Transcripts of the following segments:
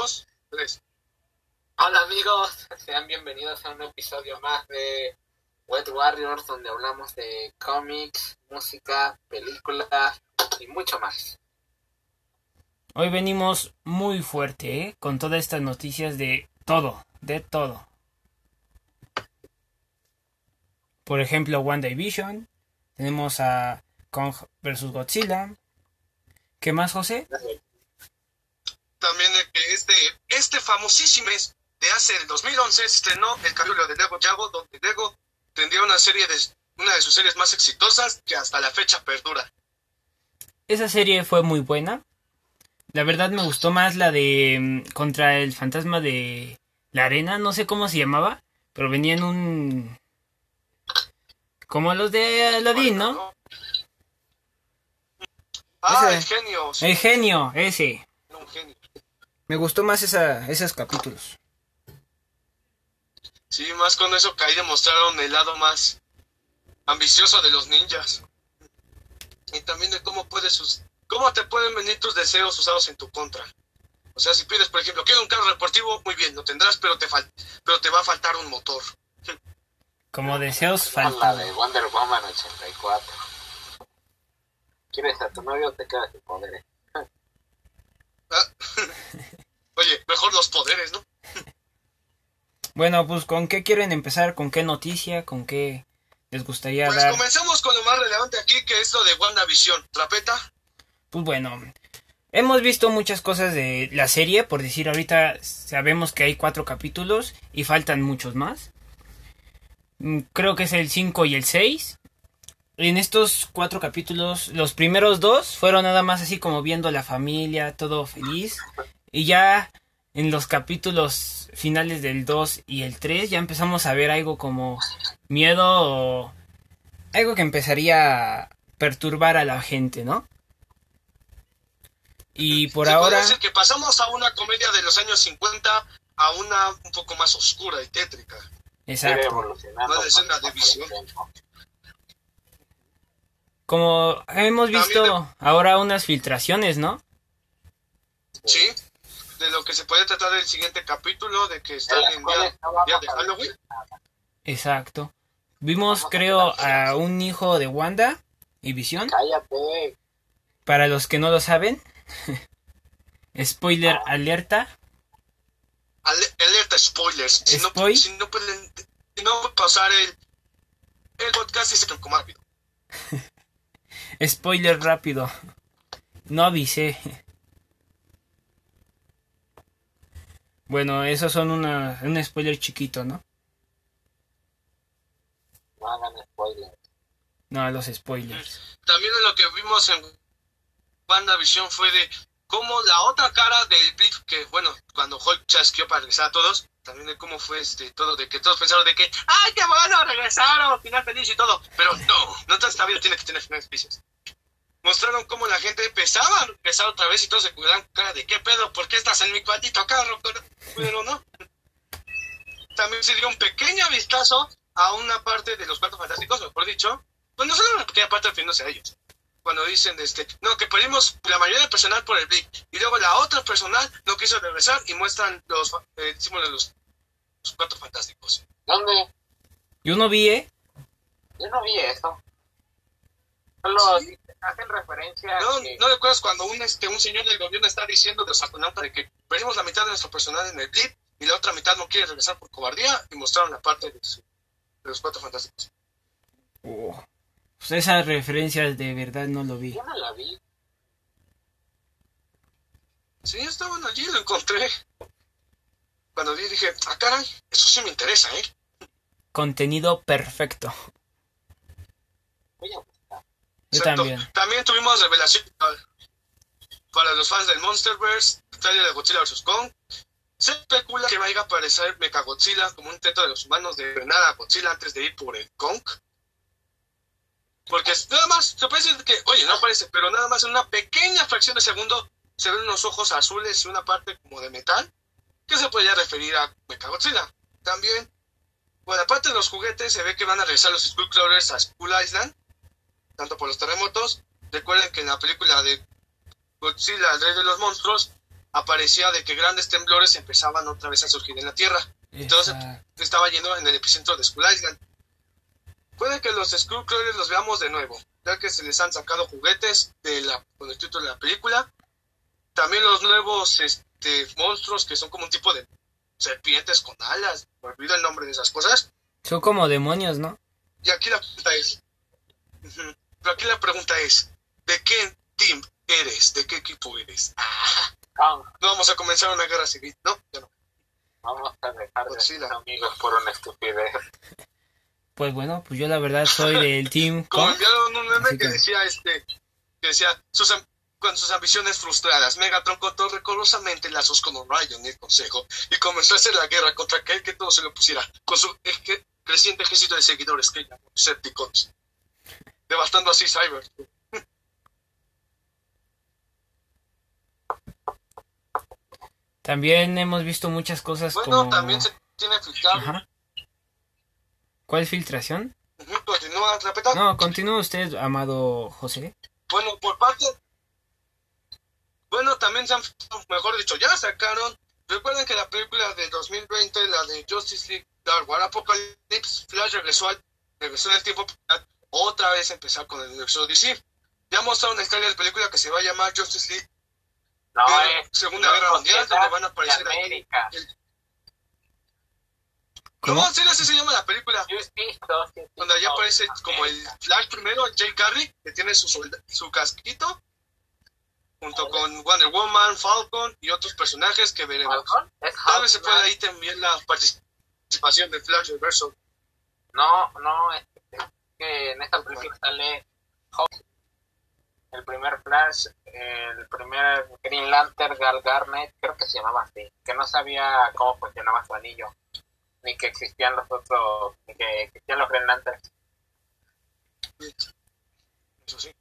dos, tres. Hola amigos, sean bienvenidos a un episodio más de Wet Warriors donde hablamos de cómics, música, películas y mucho más. Hoy venimos muy fuerte, ¿eh? Con todas estas noticias de todo, de todo. Por ejemplo, One Division. Tenemos a Kong vs. Godzilla. ¿Qué más, José? También que este, este famosísimo mes de hace el 2011 estrenó el capítulo de Lego Yago, donde Lego tendría una serie de una de sus series más exitosas que hasta la fecha perdura. Esa serie fue muy buena. La verdad me gustó más la de mm, contra el fantasma de la arena, no sé cómo se llamaba, pero venía en un como los de Aladdin, ¿no? Ah, Ese. el genio. sí, El genio, ese. un genio. Me gustó más esa, esos capítulos. Sí, más con eso que ahí demostraron el lado más ambicioso de los ninjas. Y también de cómo puedes cómo te pueden venir tus deseos usados en tu contra. O sea, si pides, por ejemplo, quiero un carro deportivo, muy bien, lo tendrás, pero te fal pero te va a faltar un motor. Como deseos La faltan. de Wonder Woman 84. ¿Quieres a tu novio o te quedas sin poderes? Ah. Oye, mejor los poderes, ¿no? Bueno, pues ¿con qué quieren empezar? ¿Con qué noticia? ¿Con qué les gustaría Pues dar? comencemos con lo más relevante aquí, que es lo de WandaVision. Trapeta, Pues bueno, hemos visto muchas cosas de la serie, por decir ahorita sabemos que hay cuatro capítulos y faltan muchos más. Mm, Creo que es el 5 y el 6. En estos cuatro capítulos, los primeros dos fueron nada más así como viendo a la familia, todo feliz. Y ya en los capítulos finales del 2 y el 3 ya empezamos a ver algo como miedo o algo que empezaría a perturbar a la gente, ¿no? Y por se puede ahora, decir que pasamos a una comedia de los años 50 a una un poco más oscura y tétrica. Exacto. Como hemos visto También ahora unas filtraciones, ¿no? Sí, de lo que se puede tratar del siguiente capítulo, de que están En día, de Halloween. Exacto. Vimos, creo, a un hijo de Wanda y Visión. Cállate. Para los que no lo saben, spoiler alerta. Ale- alerta spoilers. Si no, si no pueden, si no pasar el, el podcast y se como rápido. Spoiler rápido. No avisé. Bueno, esos son una, un spoiler chiquito, ¿no? No hagan spoilers. No, los spoilers. También lo que vimos en WandaVision fue de cómo la otra cara del Blip, que bueno, cuando Hulk chasqueó para regresar a todos, también de cómo fue este todo, de que todos pensaron de que, ¡ay, qué bueno, regresaron! Final feliz y todo. Pero no, no toda esta vida tiene que tener finales felices. Mostraron cómo la gente empezaba a regresar otra vez y todos se cuidaban cara de, ¿qué pedo? ¿Por qué estás en mi cuartito carro? Pero, no. También se dio un pequeño vistazo a una parte de los cuatro fantásticos, mejor dicho, pues no solo una pequeña parte refiriéndose a ellos. Cuando dicen, este, no, que perdimos la mayoría del personal por el Blip. Y luego la otra personal no quiso regresar y muestran los eh, símbolos de los, los cuatro fantásticos. ¿Dónde? Yo no vi, ¿eh? Yo no vi eso. Solo Sí. Hacen referencia a ¿No, que ¿No recuerdas cuando un, este, un señor del gobierno está diciendo de los astronautas de que perdimos la mitad de nuestro personal en el Blip y la otra mitad no quiere regresar por cobardía y mostraron la parte de, su- de los cuatro fantásticos? Oh. Pues esas referencias de verdad no lo vi. yo no la vi. Sí, estaban allí, lo encontré. Cuando vi dije, ah, caray, eso sí me interesa, ¿eh? Contenido perfecto. Voy a Yo Exacto. también. También tuvimos revelación para- los fans del Monsterverse, trailer de Godzilla vs. Kong. Se especula que vaya a aparecer Mechagodzilla como un intento de los humanos de frenar a Godzilla antes de ir por el Kong. Porque nada más, se puede decir que, oye, no aparece, pero nada más en una pequeña fracción de segundo se ven unos ojos azules y una parte como de metal que se podría referir a Mechagodzilla. También, por la parte de los juguetes, se ve que van a regresar los Skullcrawlers a Skull Island, tanto por los terremotos. Recuerden que en la película de Godzilla, el rey de los monstruos, aparecía de que grandes temblores empezaban otra vez a surgir en la Tierra. Entonces Exacto. estaba yendo en el epicentro de Skull Island. Puede que los Skullcrawlers los veamos de nuevo, ya que se les han sacado juguetes de la, con el título de la película. También los nuevos este, monstruos que son como un tipo de serpientes con alas. Me olvido el nombre de esas cosas. Son como demonios, ¿no? Y aquí la pregunta es. pero aquí la pregunta es, ¿de qué team eres? ¿De qué equipo eres? Ah, Kong, no vamos a comenzar una guerra civil, ¿no? Ya no. vamos a dejar de Godzilla. ser amigos por una estupidez. Pues bueno, pues yo la verdad soy del Team Como enviaron un meme que que- decía este, que decía sus con sus ambiciones frustradas, Megatron cortó rigurosamente lazos con Orion y el Consejo y comenzó a hacer la guerra contra aquel que todo se le pusiera, con su creciente ejército de seguidores que llamó Decepticons, devastando así Cyber. También hemos visto muchas cosas Bueno, como... también se tiene filtrado. Ajá. ¿Cuál filtración? Continúa, repita. No, continúa usted, amado José. Bueno, por parte. Bueno, también se han, mejor dicho, ya sacaron. Recuerden que la película de 2020, la de Justice League Dark War Apocalypse, Flash regresó, al, regresó en el tiempo otra vez empezar con el universo DC. Ya mostraron el trailer de película que se va a llamar Justice League No es Segunda no, Guerra Mundial, donde van a aparecer. América. ¿Cómo? ¿En serio así se llama la película? Justice Society Donde allá aparece como el. Flash primero, Jay Carrey, que tiene su, solda- su casquito, junto con Wonder Woman, Falcon y otros personajes que veremos. ¿Falcon? ¿Es Tal vez se pueda ahí también la participación de Flash Reverso. No, no, es que en esta película sale el primer Flash, el primer Green Lantern, Gal Garnet, creo que se llamaba así, que no sabía cómo funcionaba su anillo, ni que existían los otros, ni que existían los Green Lanterns. Eso sí.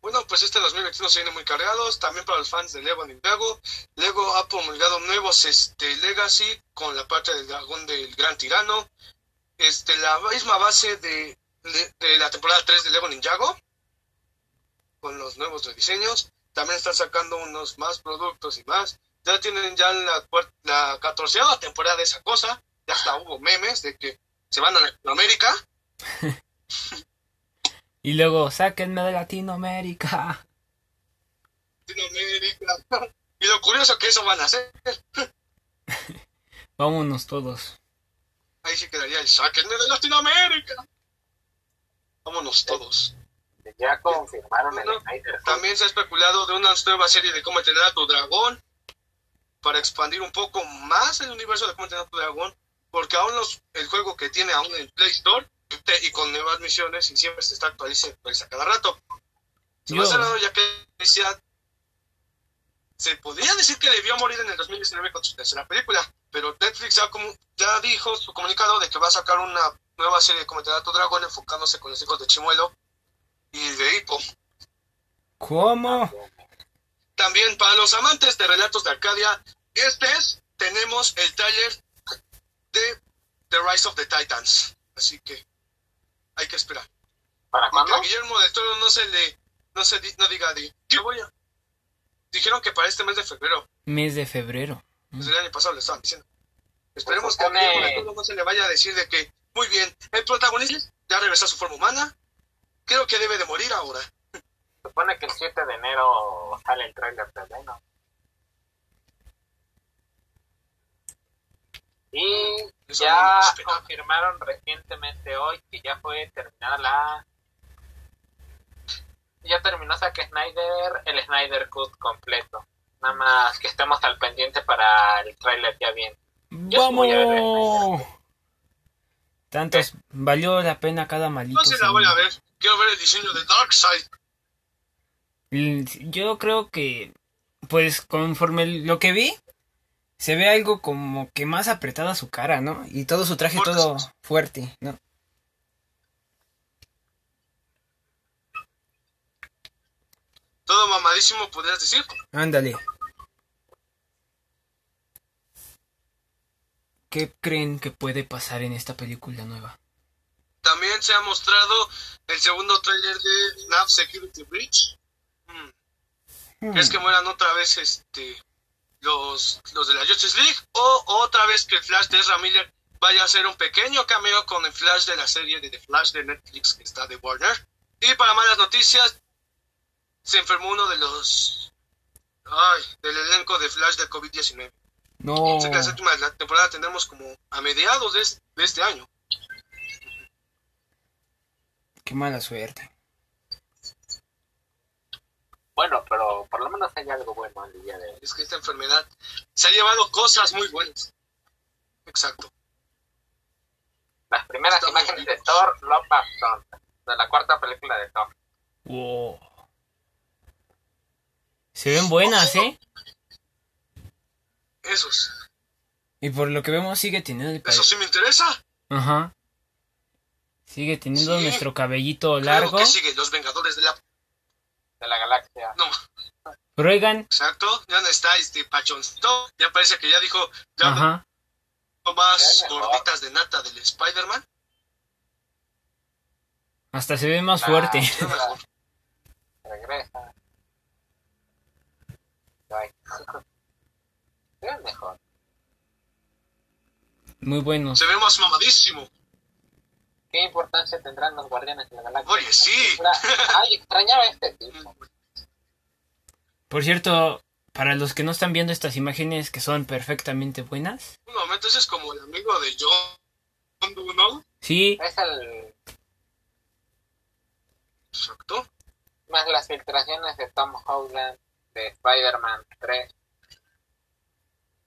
Bueno, pues este 2021 se viene muy cargados, también para los fans de Lego Ninjago. Lego ha promulgado nuevos este, Legacy con la parte del dragón del gran tirano. Este, la misma base de, de, de la temporada 3 de Lego Ninjago con los nuevos rediseños. También están sacando unos más productos y más. Ya tienen ya la, la 14 temporada de esa cosa. Ya hasta hubo memes de que se van a Latinoamérica. Y luego, sáquenme de Latinoamérica. Latinoamérica. Y lo curioso que eso van a hacer. Vámonos todos. Ahí sí quedaría el sáquenme de Latinoamérica. Vámonos todos. Ya confirmaron el Snyder. También se ha especulado de una nueva serie de cómo entrenar a tu dragón. Para expandir un poco más el universo de cómo entrenar a tu dragón. Porque aún los, el juego que tiene aún en Play Store te- y con nuevas misiones y siempre se está actualizando actualiza cada rato. Se me raro ya que decía, se podría decir que debió morir en el 2019 con su tercera película, pero Netflix ya, como, ya dijo su comunicado de que va a sacar una nueva serie de a tu dragón enfocándose con los hijos de Chimuelo y de Hippo. ¿Cómo? También para los amantes de relatos de Arcadia, este es, tenemos el tráiler de The Rise of the Titans. Así que hay que esperar. ¿Para cuándo? que a Guillermo del Toro no se le, no se di- no diga de, ¿qué voy a? Dijeron que para este mes de febrero, Mes de febrero. desde el año pasado le estaban diciendo. Esperemos que Pues a Guillermo del Toro no se le vaya a decir de que, muy bien, el protagonista ya regresó a su forma humana, creo que debe de morir ahora. Supone que el 7 de enero sale el trailer de Venom. Y Eso ya no confirmaron recientemente hoy que ya fue terminada la... Ya terminó Zack Snyder, el Snyder Cut completo. Nada más que estemos al pendiente para el trailer ya bien. Yo sí voy a ver ¡Vamos! Tantos, valió la pena cada malito. No se la voy a ver, quiero ver el diseño de Darkseid. segundo. Yo creo que, pues, conforme lo que vi, se ve algo como que más apretada su cara, ¿no? Y todo su traje Fuerte, todo fuerte, ¿no? Todo mamadísimo, podrías decir. Ándale. ¿Qué creen que puede pasar en esta película nueva? También se ha mostrado el segundo tráiler de Nav Security Breach. Hmm. ¿Crees que mueran otra vez este los, los de la Justice League o otra vez que el Flash de Ezra Miller vaya a hacer un pequeño cameo con el Flash de la serie de The Flash de Netflix que está de Warner. Y para malas noticias, se enfermó uno de los... Ay, del elenco de Flash de COVID-19. No. Sé que la séptima de la temporada tendremos como a mediados de este, de este año. Qué mala suerte. Bueno, pero por lo menos hay algo bueno el día de hoy. Es que esta enfermedad se ha llevado cosas muy buenas. Exacto. Las primeras Estamos imágenes de. Thor, Love and Thunder, de la cuarta película de Thor. Wow. Se ven buenas, ¿eh? Esos. Y por lo que vemos sigue teniendo el Eso sí me interesa. Ajá. Sigue teniendo Sí. nuestro cabellito Claro largo. que sigue. Los Vengadores de la... de la galaxia. No, oigan, exacto. Ya no está este pachoncito. Ya parece que ya dijo... Ya ajá. no más gorditas de nata del Spider-Man. Hasta se ve más Ah, fuerte. Regresa. Ay. Se ve mejor. Muy bueno. Se ve más mamadísimo. ¿Qué importancia tendrán los guardianes de la galaxia? Oye, sí. Ay, extrañaba este tipo. Por cierto, para los que no están viendo estas imágenes que son perfectamente buenas. Un momento, ese es como el amigo de John Doe, ¿no? Sí, Es el Exacto. más las filtraciones de Tom Holland de Spider-Man 3.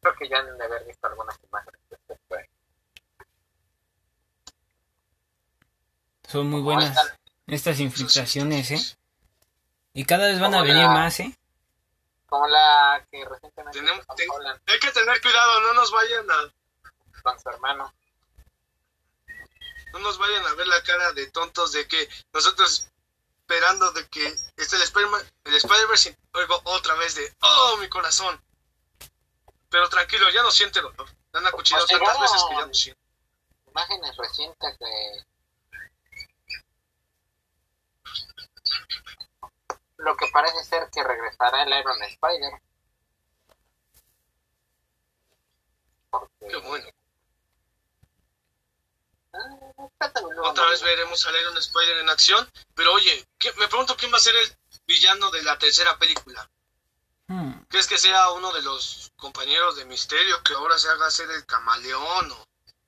Creo que ya han de haber visto algunas imágenes de este son muy buenas esta- estas infiltraciones, ¿eh? Y cada vez van a venir la- más, ¿eh? Como la que recientemente Tenemos- ten- Hay que tener cuidado, no nos vayan a... con su hermano. No nos vayan a ver la cara de tontos de que nosotros esperando de que este el Spider-Man, el Spider-Verse oigo otra vez de oh mi corazón. Pero tranquilo, ya no siente dolor. Le han acuchillado Pues tantas veces que ya no siente. Imágenes recientes de lo que parece ser que regresará el Iron Spider. Porque Qué bueno. Ah, Otra vez veremos a Iron Spider en acción. Pero oye, ¿qué- me pregunto quién va a ser el villano de la tercera película. Hmm. ¿Crees que sea uno de los compañeros de Misterio que ahora se haga ser el camaleón o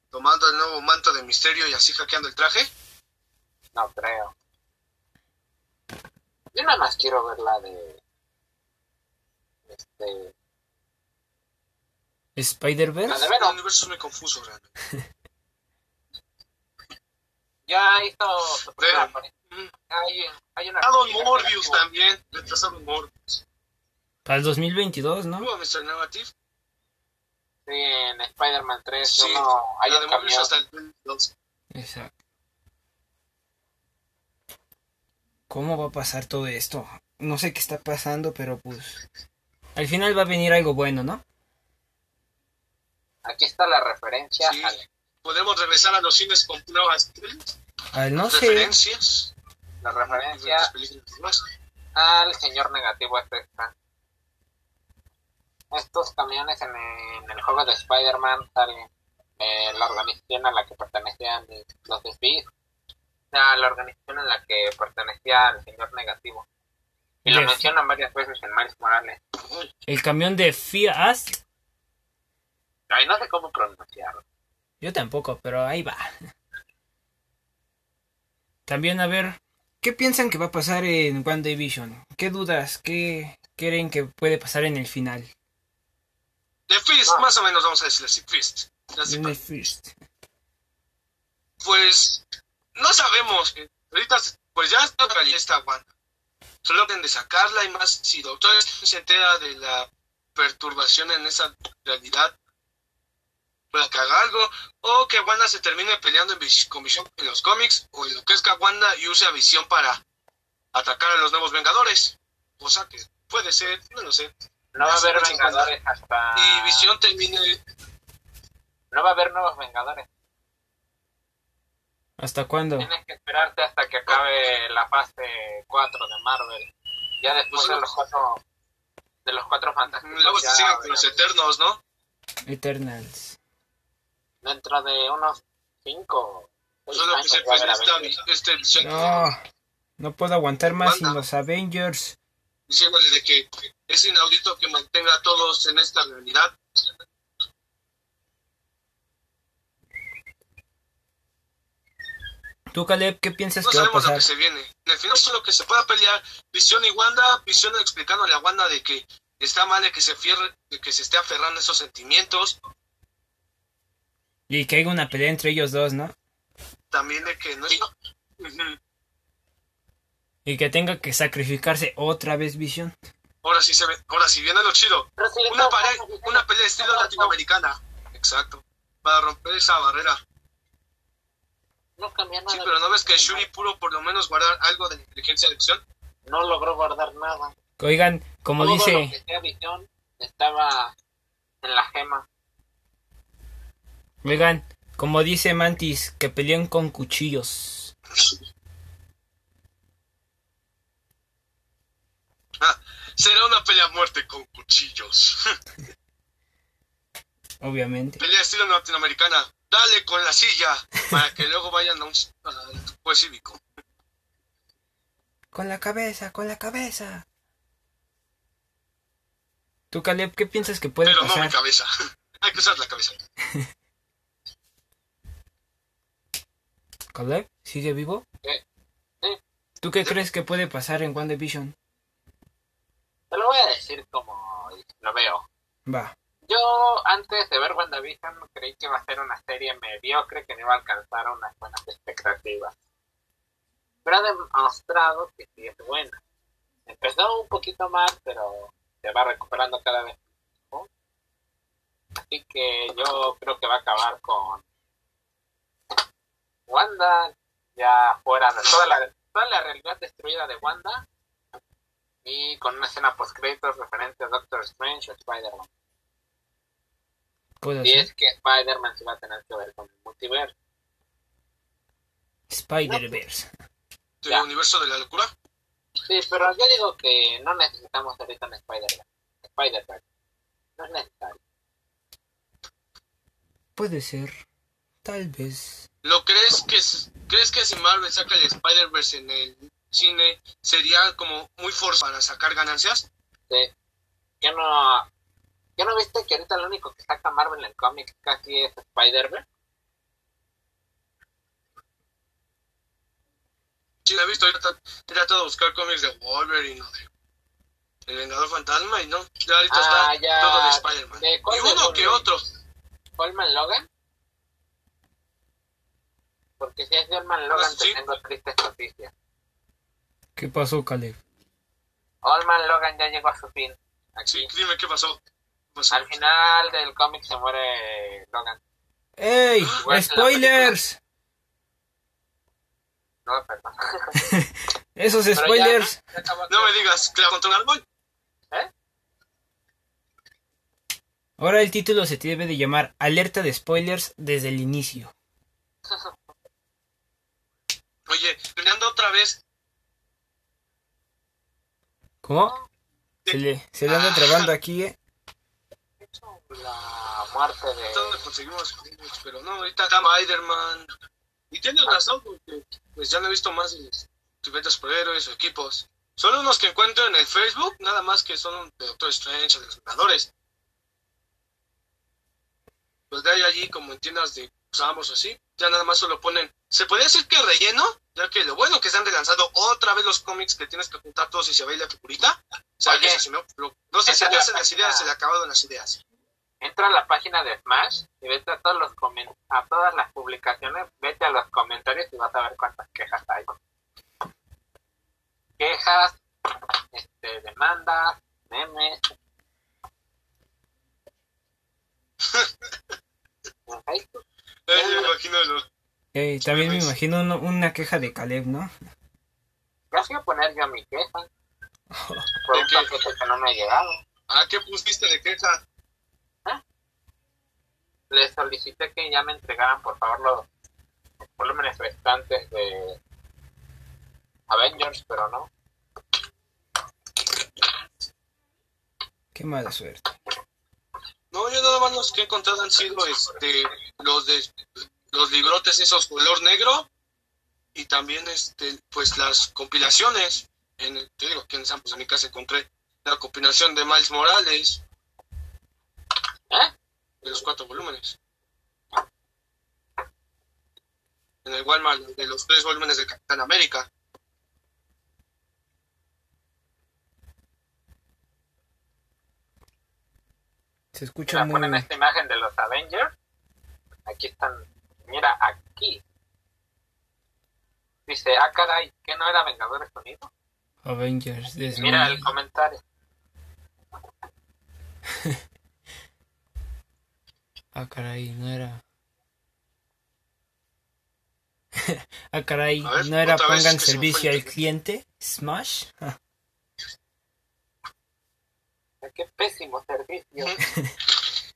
tomando el nuevo manto de Misterio y así hackeando el traje? No creo. Yo nada más quiero ver la de. Este. La Spider-Verse. de El universo es muy confuso realmente. Ya hizo primera Venom. aparición. Hay, hay una. Morbius también. Retrasaron Morbius. Para el 2022, ¿no? ¿Hubo Mr. Negative? Sí, en Spider-Man 3 Sí, hay la de hasta el 22. Exacto. ¿Cómo va a pasar todo esto? No sé qué está pasando, pero pues... Al final va a venir algo bueno, ¿no? Aquí está la referencia Sí. al- Podemos regresar a los cines con nuevas Al no sé. referencias. la de referencia otras películas más. al señor negativo este está. Estos camiones en, en el juego de Spider-Man salen eh, la organización a la que pertenecían los Speed, o sea, la organización a la que pertenecía al señor negativo. Y lo mencionan varias veces en Miles Morales. El camión de Fiat. Ay, no sé cómo pronunciarlo. Yo tampoco, pero ahí va. También a ver, ¿qué piensan que va a pasar en WandaVision? ¿Qué dudas? ¿Qué creen que puede pasar en el final? The Fist, Ah. más o menos vamos a decirle así, Fist. El first. Pues no sabemos. Ahorita pues ya está esta Wanda. Solo de sacarla y más si Doctor Strange se entera de la perturbación en esa realidad para que haga algo o que Wanda se termine peleando en vis- con Visión en los cómics o en lo que es que Wanda y use a Visión para atacar a los nuevos Vengadores. O sea que puede ser, no lo sé. No va a haber Vengadores hasta... Y Visión termine No va a haber nuevos Vengadores. ¿Hasta cuándo? Tienes que esperarte hasta que acabe la fase 4 de Marvel. Ya después de los cuatro... de los cuatro fantásticos. Luego se siguen con los eternos, ¿no? Eternals. Dentro de unos cinco. seis Solo que se este visión. No, no puedo aguantar más sin los Avengers. Diciéndole de que es inaudito que mantenga a todos en esta realidad. ¿Tú, Caleb, qué piensas No que va a sabemos lo pasar? que se viene. En el final solo que se pueda pelear Visión y Wanda, Visión explicándole a Wanda de que está mal de que se fierre, de que se esté aferrando a esos sentimientos, Y que haya una pelea entre ellos dos, ¿no? también de que no es... Y que tenga que sacrificarse otra vez Visión. Ahora sí se ve, ahora sí viene lo chido. Una, no, pare- no, no, una pelea estilo latinoamericana. Exacto. Para romper esa barrera. No cambió nada. Sí, pero ¿no ves que Shuri pudo por lo menos guardar algo de la inteligencia de acción? No logró guardar nada. Oigan, como Todo lo dice, que sea visión estaba en la gema. oigan, como dice Mantis, que pelean con cuchillos. será una pelea a muerte con cuchillos. Obviamente. pelea estilo latinoamericana. Dale con la silla para que luego vayan a un al juez cívico. Con la cabeza, con la cabeza. ¿Tú, Caleb, qué piensas que puede Pero no mi pasar? cabeza. Hay que usar la cabeza. ¿Caleb? ¿Sigue vivo? Sí. Sí. ¿Tú qué crees que puede pasar en WandaVision? Decir como lo veo. Va. Yo, antes de ver WandaVision, creí que iba a ser una serie mediocre que no iba a alcanzar unas buenas expectativas. Pero ha demostrado que sí es buena. Empezó un poquito mal, pero se va recuperando cada vez. ¿no? Así que yo creo que va a acabar con Wanda ya fuera de toda la, toda la realidad destruida de Wanda y con una escena post créditos referente a Doctor Strange o Spider-Man. Puede Y ser. es que Spider-Man se va a tener que ver con el multiverso. Spider-Verse. ¿Del Ya. universo de la locura? Sí, pero yo digo que no necesitamos ahorita un Spider-Man. Spider-Man. No es necesario. Puede ser. Tal vez. ¿Lo crees que crees que si Marvel saca el Spider-Verse en el cine sería como muy forzado para sacar ganancias? Sí. Yo no... ¿Yo no viste que ahorita lo único que saca Marvel en cómics casi es Spider-Man? Sí, lo he visto. He tra- he tratado de buscar cómics de Wolverine o de El Vengador Fantasma y no. Ya ahorita Ah, está ya. todo de Spider-Man. ¿De Y uno que otro. ¿Holman Logan? Porque si es Logan Ah, sí. te tengo tristes noticias. ¿Qué pasó, Caleb? Holman Logan ya llegó a su fin. Aquí. Sí, dime qué pasó. ¿Qué pasó? Al final del cómic se muere Logan. ¡Ey! Que la ¡Spoilers! No, perdón. Esos Pero spoilers. ya No me digas, ¿claro contra un árbol? ¿Eh? Ahora el título se debe de llamar Alerta de spoilers desde el inicio. Oye, peleando otra vez. ¿Cómo? Se le, se le anda trabando aquí, ¿eh? La muerte de... ¿Dónde conseguimos? Pero no, ahorita está Spider-Man. Y tienes razón, porque pues ya no he visto más de los superhéroes o equipos. Solo unos que encuentro en el Facebook, nada más que son de Doctor Strange o de los Vengadores. Los de ahí allí, como en tiendas de usamos así, ya nada más solo ponen. Se podría decir que relleno, ya que lo bueno que se han relanzado otra vez los cómics que tienes que juntar todos y se ve la figurita. O sea, Oye. eso sí, ¿no? Pero no sé si hacen la las ideas, se le acabaron las ideas. Entra a la página de Smash y vete a todos los a todas las publicaciones, vete a los comentarios y vas a ver cuántas quejas hay. Quejas, este, demandas, memes. En Facebook. Eh, me imagino los Ey, también me memes. imagino uno- una queja de Caleb, ¿no? Ya fui a poner yo mi queja por ¿De un qué? paquete que no me ha llegado. Ah, ¿qué pusiste de queja? Les solicité que ya me entregaran por favor los volúmenes restantes de Avengers, pero no. Qué mala suerte. No, yo nada más los que he encontrado han sido este, los de los librotes esos color negro y también este, pues las compilaciones. En, te digo, aquí en San pues en mi casa encontré la compilación de Miles Morales ¿Eh? de los cuatro volúmenes. En el Walmart de los tres volúmenes de Capitán América. Se escucha muy... ponen esta imagen de los Avengers. Aquí están. Mira, aquí. Dice, ah, caray, ¿que no era Vengadores Unidos? Avengers. Mira el comentario. Ah, caray, no era... ah, caray, ver, no era pongan servicio al cliente. Smash. Qué pésimo servicio.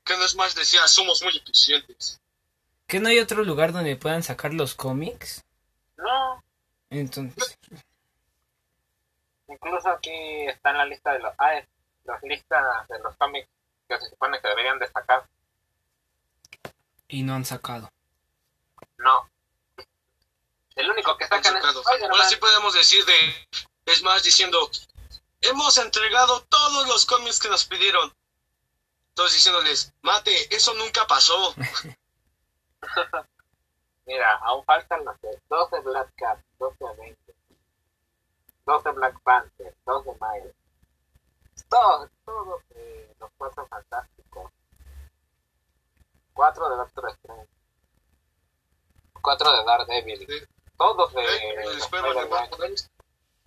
Que no es más, decía, somos muy eficientes. ¿Que no hay otro lugar donde puedan sacar los cómics? No, Entonces, incluso aquí está en la lista de los. Ah, es las listas de los cómics que se supone que deberían de sacar. y no han sacado. No. El único que sacan es. Ahora sí podemos decir de, es más, diciendo, hemos entregado todos los cómics que nos pidieron. Todos diciéndoles, mate, eso nunca pasó. Mira, aún faltan los de 12 Black Cat, 12 Avengers, 12 Black Panther, 12 Miles. Todos, todos de los cuatro fantásticos. Cuatro de Doctor Strange. Cuatro de Daredevil. Sí. Todos de Eh, el Spider-Man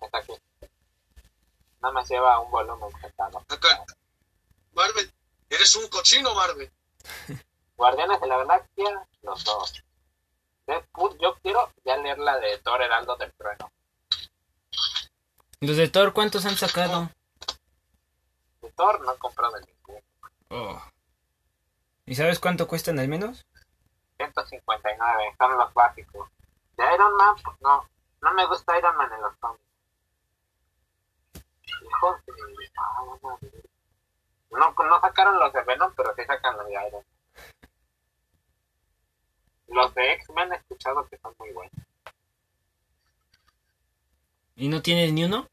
Está aquí. Nada más lleva un volumen. Acá. Marvel, eres un cochino, Marvel. Guardianes de la Galaxia, los dos. Deadpool, yo quiero ya leer la de Thor Heraldo del Trueno. ¿Los de Thor cuántos han sacado? De Thor no he comprado ninguno. Oh. ¿Y sabes cuánto cuestan al menos? 159, son los básicos. De Iron Man, pues no. No me gusta Iron Man en los cómics. Ah, no, no, no sacaron los de Venom, pero sí sacan los de Iron Man. Los de X-Men he escuchado que son muy buenos. ¿Y no tienes ni uno?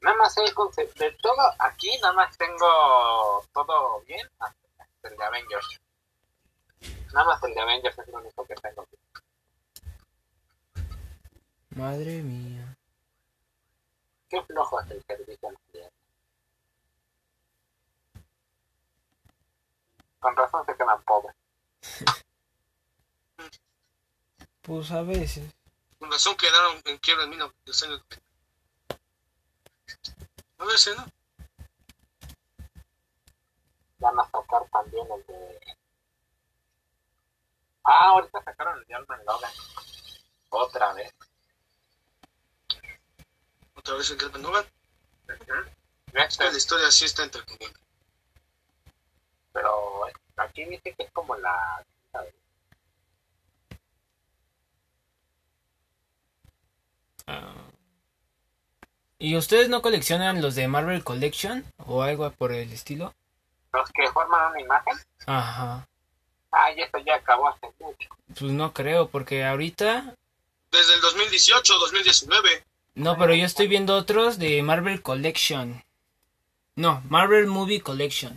Nada más el concepto de todo, aquí nada más tengo todo bien, hasta el de Avengers. Nada más el de Avengers es lo único que tengo. Madre mía. Qué flojo es el servicio al cliente. Con razón se quedan pobres. Pues a veces. Con razón quedaron en quiebra en 1990. A si no. Van a sacar también el de... Ah, ahorita sacaron el de Alman Logan. Otra vez. Otra vez en Calvin Novan. Este, La historia sí está entretenida. pero aquí dice que es como la... Ah. ¿Y ustedes no coleccionan los de Marvel Collection o algo por el estilo? Los que forman una imagen. Ajá. Ah, y esto ya acabó hace mucho. Pues no creo, porque ahorita... Desde el 2018, 2019. No, pero yo estoy viendo otros de Marvel Collection. No, Marvel Movie Collection.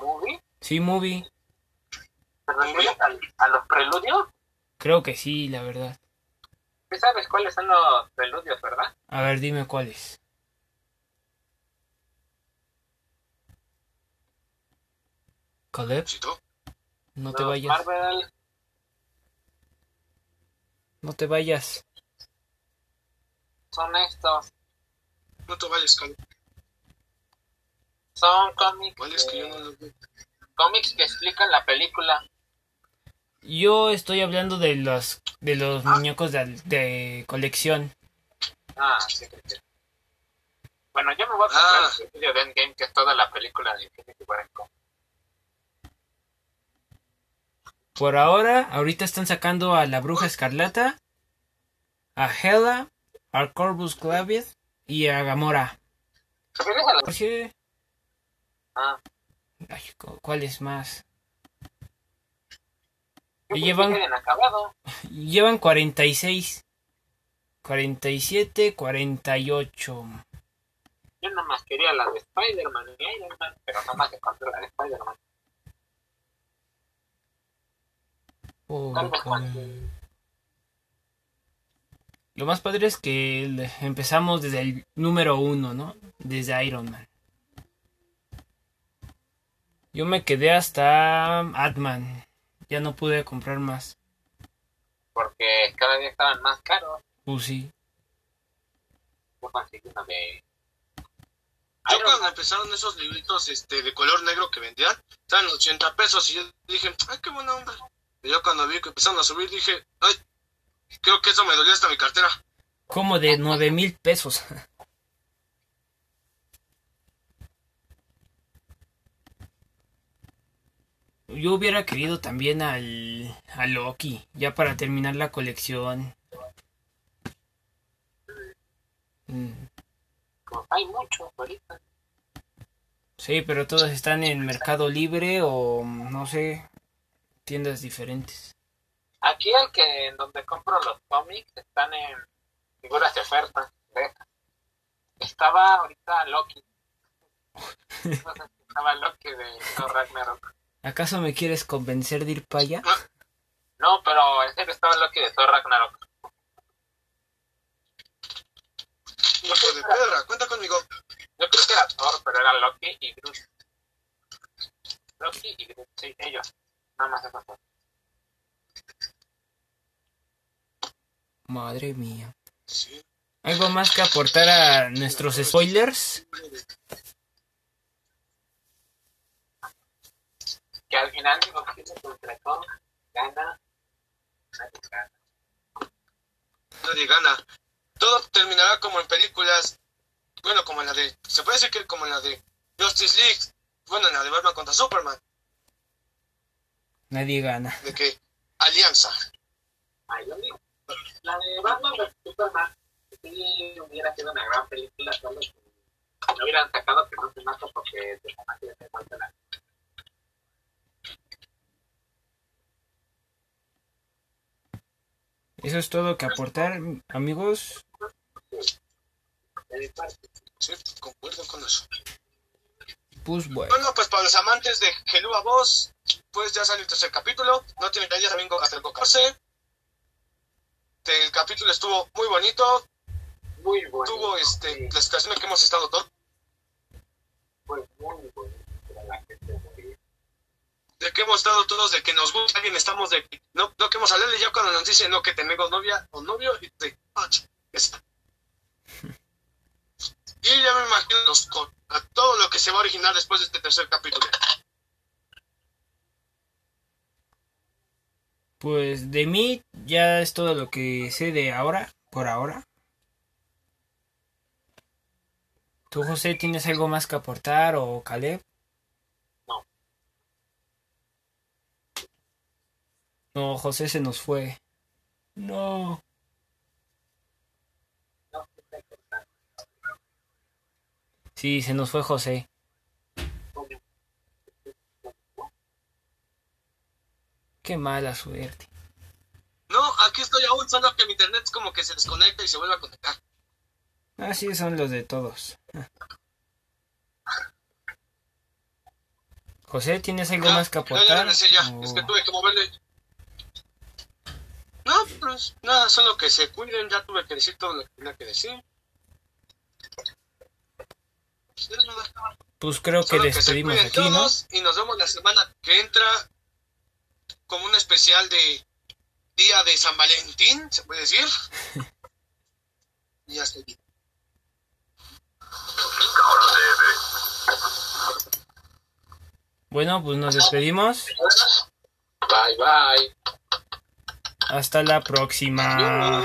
¿Movie? Sí, movie. ¿Te refieres a los preludios? Creo que sí, la verdad. ¿Sí sabes cuáles son los preludios, verdad? A ver, dime cuáles. Caleb, ¿Cito? no te Los vayas. Marvel No te vayas. son estos. No te vayas, Caleb. Son cómics, ¿Cuál es que yo no lo veo? cómics que explican la película. Yo estoy hablando de los de los muñecos de, de colección. Ah, sí, sí, sí. Bueno, yo me voy a comprar Ah. el video de Endgame, que es toda la película de Infinity War en. Por ahora, ahorita están sacando a la Bruja Escarlata, a Hela, a Corvus Clavius y a Gamora. ¿Refieres a la- ¿Por qué? Ah, Ay, ¿Cuál es más? Llevan-. Llevan 46. 47, 48. Yo nada más quería la de Spider-Man y Iron Man, pero nada más encontré la de Spider-Man. Cuando- Lo más padre es que empezamos desde el número uno, ¿no? Desde Iron Man. Yo me quedé hasta Atman. Ya no pude comprar más. Porque cada día estaban más caros. Pues sí. Yo conseguí una de. Yo Iron cuando Man. empezaron esos libritos este, de color negro que vendían, estaban 80 pesos y yo dije, ay, qué buena onda. Y yo cuando vi que empezaron a subir dije, ay, creo que eso me dolió hasta mi cartera. Como de 9 mil pesos. Yo hubiera querido también al, a Loki, ya para terminar la colección. Mm, hay muchos ahorita. Sí, pero todos están en Mercado Libre o no sé, tiendas diferentes. Aquí el que en donde compro los cómics están en figuras de oferta. Estaba ahorita Loki. Estaba Loki de Thor Ragnarok. ¿Acaso me quieres convencer de ir para allá? No, pero en serio estaba Loki de Thor Ragnarok. Hijo de perra, cuenta conmigo. Yo creo que era Thor, pero era Loki y Groot. Loki y Groot, sí, ellos. Nada más esos dos. Madre mía. Sí. ¿Algo más que aportar a nuestros spoilers? Que al final digo que se contra Thor gana. Nadie gana. Nadie gana. Todo terminará como en películas, bueno, como en la de, se puede decir que como en la de Justice League, bueno, en la de Batman contra Superman, Nadie gana. de que alianza. Ay, yo digo, la de Batman vs Superman sí hubiera sido una gran película, solo que no hubieran sacado que no se mata porque de magia se falta la Eso es todo que aportar, amigos. de mi parte. Sí, concuerdo con eso. Pues bueno. Bueno, pues para los amantes de Gelúa Voz, pues ya salió el tercer capítulo. No tiene que ir domingo hasta el 14. El capítulo estuvo muy bonito. Muy bueno. Tuvo este, la situación en que hemos estado todos. Fue muy bueno. Pero la gente moría. De que hemos estado todos, de que nos gusta alguien, estamos de no, no queremos hablarle ya cuando nos dicen no, que tenemos novia o novio. Y de, ah. Y ya me imagino los, a todo lo que se va a originar después de este tercer capítulo. Pues de mí ya es todo lo que sé de ahora, por ahora. ¿Tú, José, tienes algo más que aportar o Caleb? No, José se nos fue. No. No, no. Sí, se nos fue José. Qué mala suerte. No, aquí estoy aún, solo que mi internet como que se desconecta y se vuelve a conectar. Así son los de todos. José, ¿tienes algo Ya, más que ya, ya aportar? regresé ya. O- Es que tuve que moverle. Nada, solo que se cuiden, ya tuve que decir todo lo que tenía que decir. Pues, creo que Solo que se despedimos aquí, ¿no? todos y nos vemos la semana que entra como un especial de Día de San Valentín, se puede decir. y hasta aquí. Bueno, pues nos despedimos. Bye, bye. Hasta la próxima.